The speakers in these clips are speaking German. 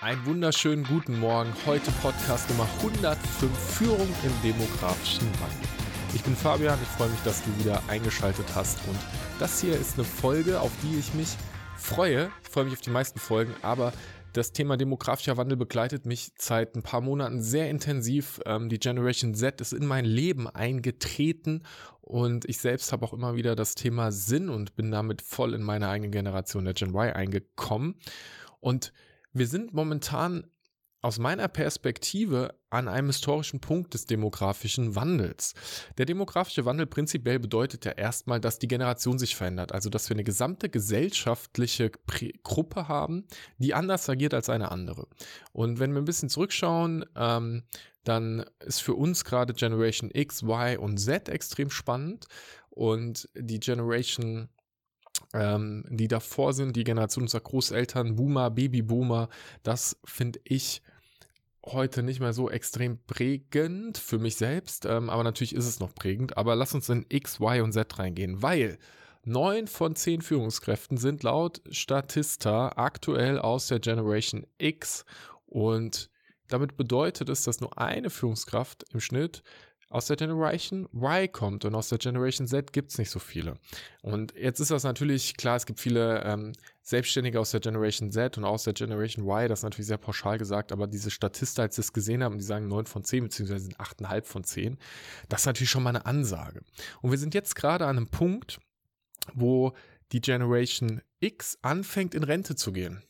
Einen wunderschönen guten Morgen. Heute Podcast Nummer 105 Führung im demografischen Wandel. Ich bin Fabian, ich freue mich, dass du wieder eingeschaltet hast und das hier ist eine Folge, auf die ich mich freue. Ich freue mich auf die meisten Folgen, aber das Thema demografischer Wandel begleitet mich seit ein paar Monaten sehr intensiv. Ähm, die Generation Z ist in mein Leben eingetreten und ich selbst habe auch immer wieder das Thema Sinn und bin damit voll in meine eigene Generation der Gen Y eingekommen. Und wir sind momentan aus meiner Perspektive an einem historischen Punkt des demografischen Wandels. Der demografische Wandel prinzipiell bedeutet ja erstmal, dass die Generation sich verändert, also dass wir eine gesamte gesellschaftliche Gruppe haben, die anders agiert als eine andere. Und wenn wir ein bisschen zurückschauen, ähm, dann ist für uns gerade Generation X, Y und Z extrem spannend und die Generation ähm, die davor sind, die Generation unserer Großeltern, Boomer, Babyboomer, das finde ich heute nicht mehr so extrem prägend für mich selbst, ähm, aber natürlich ist es noch prägend. Aber lass uns in X, Y und Z reingehen, weil neun von zehn Führungskräften sind laut Statista aktuell aus der Generation X und damit bedeutet es, dass nur eine Führungskraft im Schnitt aus der Generation Y kommt und aus der Generation Z gibt's nicht so viele. Und jetzt ist das natürlich klar, es gibt viele ähm, Selbstständige aus der Generation Z und aus der Generation Y, das ist natürlich sehr pauschal gesagt, aber diese Statisten, als sie es gesehen haben, die sagen 9 von 10 beziehungsweise 8,5 von 10, das ist natürlich schon mal eine Ansage. Und wir sind jetzt gerade an einem Punkt, wo die Generation X anfängt in Rente zu gehen.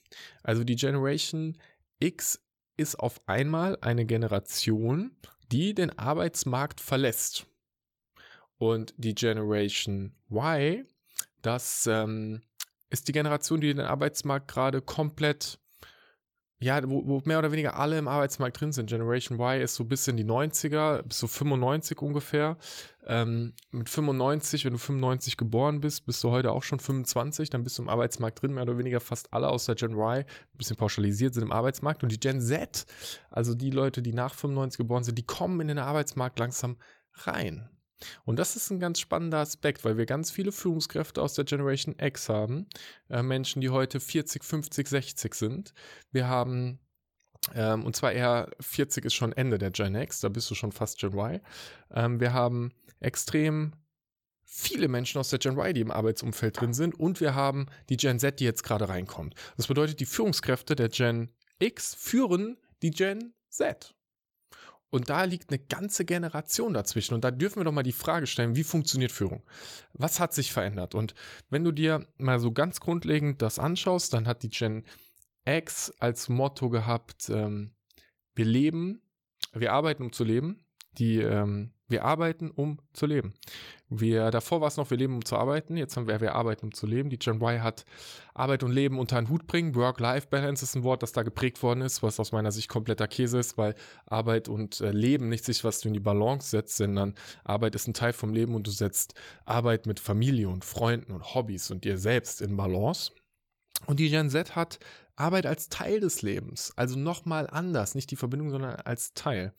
Also die Generation X ist auf einmal eine Generation, die den Arbeitsmarkt verlässt. Und die Generation Y, das ähm, ist die Generation, die den Arbeitsmarkt gerade komplett ja, wo, wo mehr oder weniger alle im Arbeitsmarkt drin sind. Generation Y ist so bis in die 90er, bis so 95 ungefähr. Ähm, mit 95, wenn du 95 geboren bist, bist du heute auch schon 25, dann bist du im Arbeitsmarkt drin, mehr oder weniger fast alle aus der Gen Y, ein bisschen pauschalisiert sind im Arbeitsmarkt. Und die Gen Z, also die Leute, die nach 95 geboren sind, die kommen in den Arbeitsmarkt langsam rein. Und das ist ein ganz spannender Aspekt, weil wir ganz viele Führungskräfte aus der Generation X haben. Äh, Menschen, die heute 40, 50, 60 sind. Wir haben, ähm, und zwar eher 40 ist schon Ende der Gen X, da bist du schon fast Gen Y. Ähm, wir haben extrem viele Menschen aus der Gen Y, die im Arbeitsumfeld drin sind. Und wir haben die Gen Z, die jetzt gerade reinkommt. Das bedeutet, die Führungskräfte der Gen X führen die Gen Z. Und da liegt eine ganze Generation dazwischen. Und da dürfen wir doch mal die Frage stellen, wie funktioniert Führung? Was hat sich verändert? Und wenn du dir mal so ganz grundlegend das anschaust, dann hat die Gen X als Motto gehabt, ähm, wir leben, wir arbeiten, um zu leben. Die ähm, wir arbeiten, um zu leben. Wir, davor war es noch, wir leben, um zu arbeiten. Jetzt haben wir, wir arbeiten, um zu leben. Die Gen Y hat Arbeit und Leben unter einen Hut bringen. Work-Life-Balance ist ein Wort, das da geprägt worden ist, was aus meiner Sicht kompletter Käse ist, weil Arbeit und äh, Leben nicht sich, was du in die Balance setzt, sondern Arbeit ist ein Teil vom Leben und du setzt Arbeit mit Familie und Freunden und Hobbys und dir selbst in Balance. Und die Gen Z hat Arbeit als Teil des Lebens, also nochmal anders, nicht die Verbindung, sondern als Teil.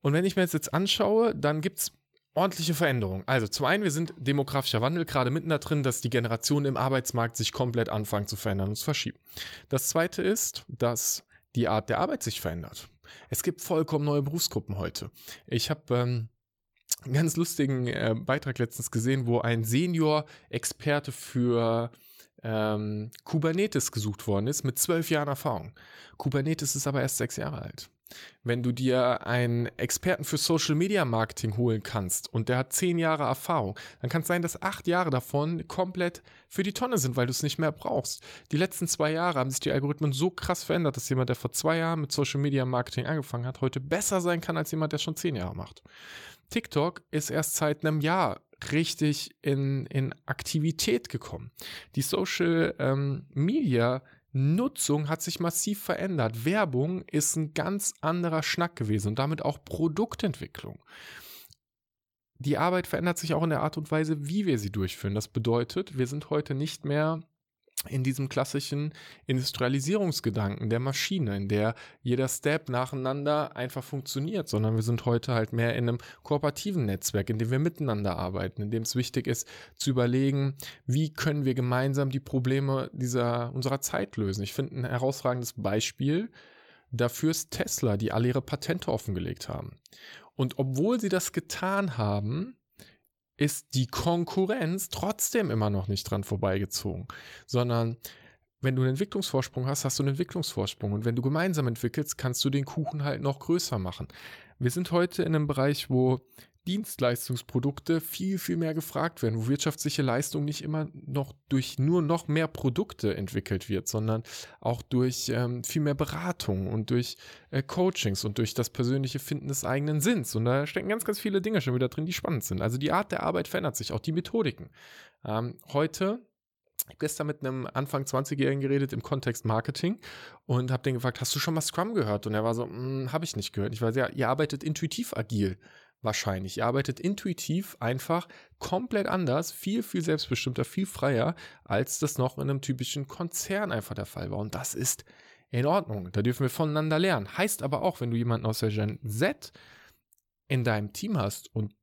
Und wenn ich mir jetzt, anschaue, dann gibt es ordentliche Veränderungen. Also zum einen, wir sind demografischer Wandel gerade mitten da drin, dass die Generationen im Arbeitsmarkt sich komplett anfangen zu verändern und zu verschieben. Das zweite ist, dass die Art der Arbeit sich verändert. Es gibt vollkommen neue Berufsgruppen heute. Ich habe ähm, einen ganz lustigen äh, Beitrag letztens gesehen, wo ein Senior-Experte für ähm, Kubernetes gesucht worden ist mit zwölf Jahren Erfahrung. Kubernetes ist aber erst sechs Jahre alt. Wenn du dir einen Experten für Social Media Marketing holen kannst und der hat zehn Jahre Erfahrung, dann kann es sein, dass acht Jahre davon komplett für die Tonne sind, weil du es nicht mehr brauchst. Die letzten zwei Jahre haben sich die Algorithmen so krass verändert, dass jemand, der vor zwei Jahren mit Social Media Marketing angefangen hat, heute besser sein kann als jemand, der schon zehn Jahre macht. TikTok ist erst seit einem Jahr richtig in, in Aktivität gekommen. Die Social ähm, Media Nutzung hat sich massiv verändert. Werbung ist ein ganz anderer Schnack gewesen und damit auch Produktentwicklung. Die Arbeit verändert sich auch in der Art und Weise, wie wir sie durchführen. Das bedeutet, wir sind heute nicht mehr in diesem klassischen Industrialisierungsgedanken der Maschine, in der jeder Step nacheinander einfach funktioniert, sondern wir sind heute halt mehr in einem kooperativen Netzwerk, in dem wir miteinander arbeiten, in dem es wichtig ist zu überlegen, wie können wir gemeinsam die Probleme dieser unserer Zeit lösen. Ich finde ein herausragendes Beispiel dafür ist Tesla, die alle ihre Patente offengelegt haben. Und obwohl sie das getan haben, ist die Konkurrenz trotzdem immer noch nicht dran vorbeigezogen, sondern wenn du einen Entwicklungsvorsprung hast, hast du einen Entwicklungsvorsprung. Und wenn du gemeinsam entwickelst, kannst du den Kuchen halt noch größer machen. Wir sind heute in einem Bereich, wo Dienstleistungsprodukte viel, viel mehr gefragt werden, wo wirtschaftliche Leistung nicht immer noch durch nur noch mehr Produkte entwickelt wird, sondern auch durch ähm, viel mehr Beratung und durch äh, Coachings und durch das persönliche Finden des eigenen Sinns. Und da stecken ganz, ganz viele Dinge schon wieder drin, die spannend sind. Also die Art der Arbeit verändert sich, auch die Methodiken. Ähm, heute ich habe gestern mit einem Anfang 20-Jährigen geredet im Kontext Marketing und habe den gefragt, hast du schon mal Scrum gehört? Und er war so, hm, habe ich nicht gehört. Ich weiß ja, ihr arbeitet intuitiv agil wahrscheinlich. Ihr arbeitet intuitiv einfach komplett anders, viel, viel selbstbestimmter, viel freier, als das noch in einem typischen Konzern einfach der Fall war. Und das ist in Ordnung. Da dürfen wir voneinander lernen. Heißt aber auch, wenn du jemanden aus der Gen Z in deinem Team hast und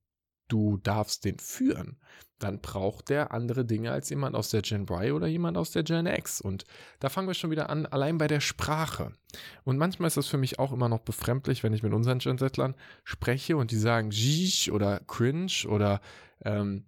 du darfst den führen, dann braucht der andere Dinge als jemand aus der Gen Y oder jemand aus der Gen X. Und da fangen wir schon wieder an, allein bei der Sprache. Und manchmal ist das für mich auch immer noch befremdlich, wenn ich mit unseren Gen Z-Lern spreche und die sagen Jish oder Cringe oder ähm,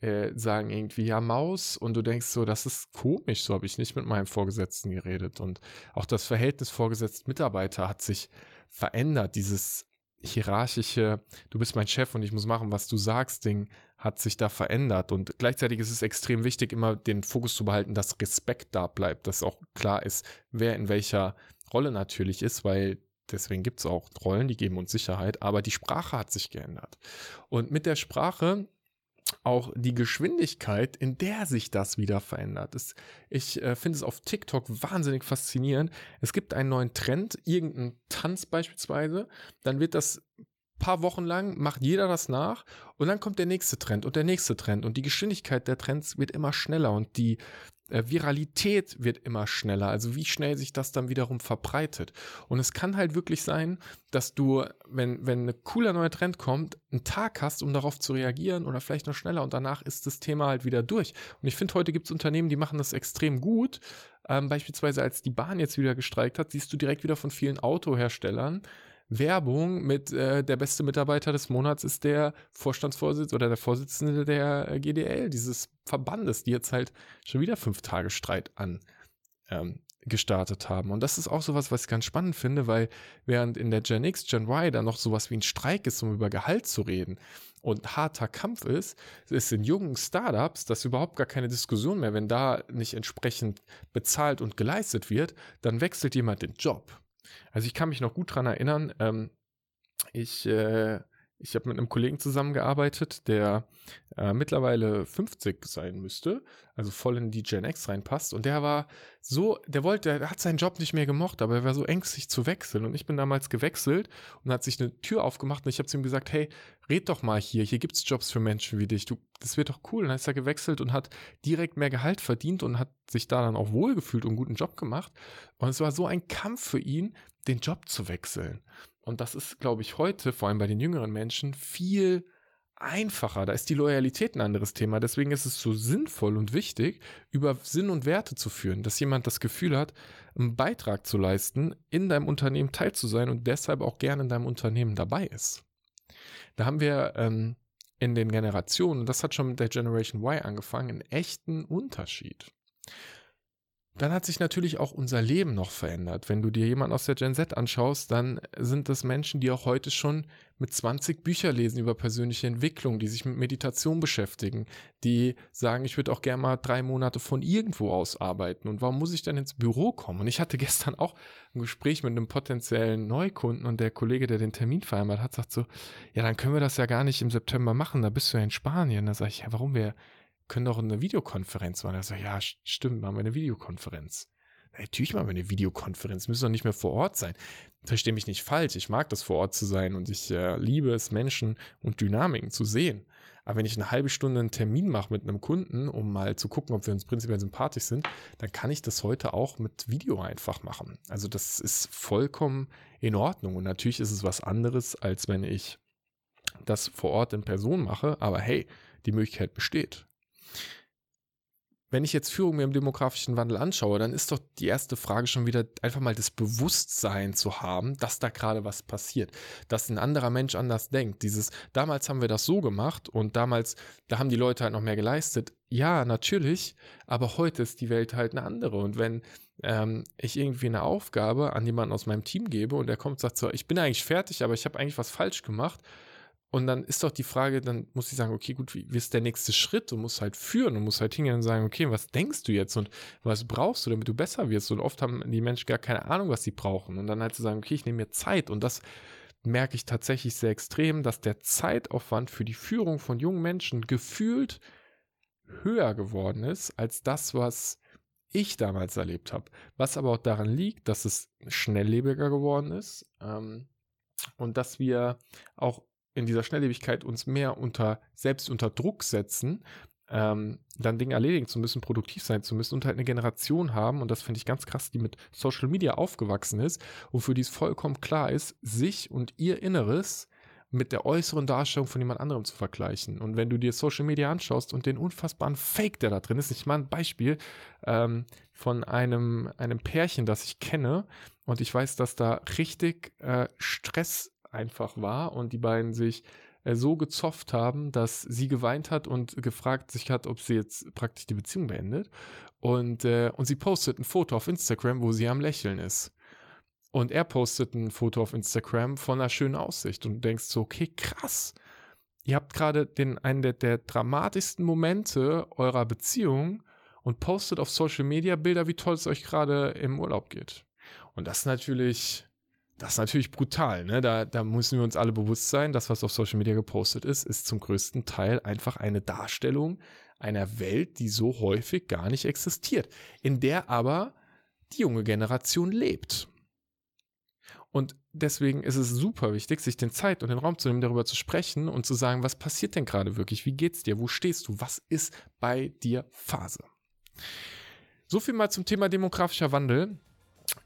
äh, sagen irgendwie ja Maus und du denkst so, das ist komisch, so habe ich nicht mit meinem Vorgesetzten geredet. Und auch das Verhältnis Vorgesetzt-Mitarbeiter hat sich verändert. Dieses hierarchische, du bist mein Chef und ich muss machen, was du sagst, Ding hat sich da verändert. Und gleichzeitig ist es extrem wichtig, immer den Fokus zu behalten, dass Respekt da bleibt, dass auch klar ist, wer in welcher Rolle natürlich ist, weil deswegen gibt es auch Rollen, die geben uns Sicherheit, aber die Sprache hat sich geändert. Und mit der Sprache auch die Geschwindigkeit, in der sich das wieder verändert. Es, ich äh, finde es auf TikTok wahnsinnig faszinierend. Es gibt einen neuen Trend, irgendein Tanz beispielsweise, dann wird das paar Wochen lang macht jeder das nach und dann kommt der nächste Trend und der nächste Trend und die Geschwindigkeit der Trends wird immer schneller und die äh, Viralität wird immer schneller, also wie schnell sich das dann wiederum verbreitet. Und es kann halt wirklich sein, dass du, wenn, wenn ein cooler neuer Trend kommt, einen Tag hast, um darauf zu reagieren oder vielleicht noch schneller und danach ist das Thema halt wieder durch. Und ich finde, heute gibt es Unternehmen, die machen das extrem gut. Ähm, beispielsweise als die Bahn jetzt wieder gestreikt hat, siehst du direkt wieder von vielen Autoherstellern, Werbung mit äh, der beste Mitarbeiter des Monats ist der Vorstandsvorsitzende oder der Vorsitzende der äh, GDL, dieses Verbandes, die jetzt halt schon wieder fünf Tage Streit an ähm, gestartet haben. Und das ist auch sowas, was ich ganz spannend finde, weil während in der Gen X, Gen Y da noch sowas wie ein Streik ist, um über Gehalt zu reden und harter Kampf ist, ist in jungen Startups das überhaupt gar keine Diskussion mehr. Wenn da nicht entsprechend bezahlt und geleistet wird, dann wechselt jemand den Job. Also ich kann mich noch gut dran erinnern, ähm, ich, äh, ich habe mit einem Kollegen zusammengearbeitet, der äh, mittlerweile 50 sein müsste, also voll in die Gen X reinpasst. Und der war so, der wollte, der hat seinen Job nicht mehr gemocht, aber er war so ängstlich zu wechseln. Und ich bin damals gewechselt und hat sich eine Tür aufgemacht und ich habe zu ihm gesagt, hey, red doch mal hier, hier gibt's Jobs für Menschen wie dich. Du, das wird doch cool. Und dann ist er gewechselt und hat direkt mehr Gehalt verdient und hat sich da dann auch wohlgefühlt und einen guten Job gemacht. Und es war so ein Kampf für ihn, den Job zu wechseln. Und das ist, glaube ich, heute, vor allem bei den jüngeren Menschen, viel einfacher. Da ist die Loyalität ein anderes Thema. Deswegen ist es so sinnvoll und wichtig, über Sinn und Werte zu führen, dass jemand das Gefühl hat, einen Beitrag zu leisten, in deinem Unternehmen teil zu sein und deshalb auch gerne in deinem Unternehmen dabei ist. Da haben wir ähm, in den Generationen, das hat schon mit der Generation Y angefangen, einen echten Unterschied. Dann hat sich natürlich auch unser Leben noch verändert. Wenn du dir jemanden aus der Gen Z anschaust, dann sind das Menschen, die auch heute schon mit 20 Bücher lesen über persönliche Entwicklung, die sich mit Meditation beschäftigen, die sagen, ich würde auch gerne mal drei Monate von irgendwo aus arbeiten. Und warum muss ich dann ins Büro kommen? Und ich hatte gestern auch ein Gespräch mit einem potenziellen Neukunden und der Kollege, der den Termin vereinbart hat, sagt so, ja, dann können wir das ja gar nicht im September machen, da bist du ja in Spanien. Da sage ich, ja, warum wir können doch eine Videokonferenz machen. Er sagt, ja, stimmt, machen wir eine Videokonferenz. Natürlich machen wir eine Videokonferenz, müssen doch nicht mehr vor Ort sein. Verstehe mich nicht falsch, ich mag das vor Ort zu sein und ich äh, liebe es, Menschen und Dynamiken zu sehen. Aber wenn ich eine halbe Stunde einen Termin mache mit einem Kunden, um mal zu gucken, ob wir uns prinzipiell sympathisch sind, dann kann ich das heute auch mit Video einfach machen. Also das ist vollkommen in Ordnung. Und natürlich ist es was anderes, als wenn ich das vor Ort in Person mache. Aber hey, die Möglichkeit besteht wenn ich jetzt Führung mir im demografischen Wandel anschaue, dann ist doch die erste Frage schon wieder einfach mal das Bewusstsein zu haben, dass da gerade was passiert, dass ein anderer Mensch anders denkt. Dieses, damals haben wir das so gemacht und damals, da haben die Leute halt noch mehr geleistet. Ja, natürlich, aber heute ist die Welt halt eine andere. Und wenn ähm, ich irgendwie eine Aufgabe an jemanden aus meinem Team gebe und der kommt und sagt so, ich bin eigentlich fertig, aber ich habe eigentlich was falsch gemacht, und dann ist doch die Frage, dann muss ich sagen, okay, gut, wie, wie ist der nächste Schritt? Du musst halt führen, du musst halt hingehen und sagen, okay, was denkst du jetzt und was brauchst du, damit du besser wirst? Und oft haben die Menschen gar keine Ahnung, was sie brauchen. Und dann halt zu sagen, okay, ich nehme mir Zeit. Und das merke ich tatsächlich sehr extrem, dass der Zeitaufwand für die Führung von jungen Menschen gefühlt höher geworden ist als das, was ich damals erlebt habe. Was aber auch daran liegt, dass es schnelllebiger geworden ist ähm, und dass wir auch in dieser Schnelllebigkeit uns mehr unter, selbst unter Druck setzen, ähm, dann Dinge erledigen zu müssen, produktiv sein zu müssen und halt eine Generation haben, und das finde ich ganz krass, die mit Social Media aufgewachsen ist und für die es vollkommen klar ist, sich und ihr Inneres mit der äußeren Darstellung von jemand anderem zu vergleichen. Und wenn du dir Social Media anschaust und den unfassbaren Fake, der da drin ist, ich mal ein Beispiel ähm, von einem, einem Pärchen, das ich kenne, und ich weiß, dass da richtig äh, Stress einfach war und die beiden sich äh, so gezofft haben, dass sie geweint hat und gefragt sich hat, ob sie jetzt praktisch die Beziehung beendet. Und, äh, und sie postet ein Foto auf Instagram, wo sie am Lächeln ist. Und er postet ein Foto auf Instagram von einer schönen Aussicht und denkst so, okay, krass. Ihr habt gerade den, einen der, der dramatischsten Momente eurer Beziehung und postet auf Social Media Bilder, wie toll es euch gerade im Urlaub geht. Und das natürlich, das ist natürlich brutal. Ne? Da, da müssen wir uns alle bewusst sein, das, was auf Social Media gepostet ist, ist zum größten Teil einfach eine Darstellung einer Welt, die so häufig gar nicht existiert, in der aber die junge Generation lebt. Und deswegen ist es super wichtig, sich den Zeit und den Raum zu nehmen, darüber zu sprechen und zu sagen, was passiert denn gerade wirklich? Wie geht's dir? Wo stehst du? Was ist bei dir Phase? So viel mal zum Thema demografischer Wandel.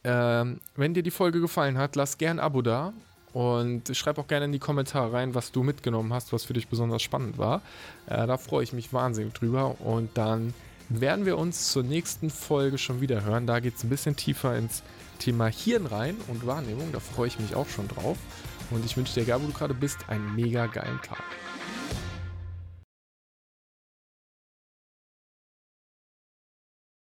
Ähm, wenn dir die Folge gefallen hat, lass gern ein Abo da und schreib auch gerne in die Kommentare rein, was du mitgenommen hast, was für dich besonders spannend war. Äh, da freue ich mich wahnsinnig drüber und dann werden wir uns zur nächsten Folge schon wieder hören. Da geht es ein bisschen tiefer ins Thema Hirn rein und Wahrnehmung. Da freue ich mich auch schon drauf. Und ich wünsche dir, egal wo du gerade bist, einen mega geilen Tag.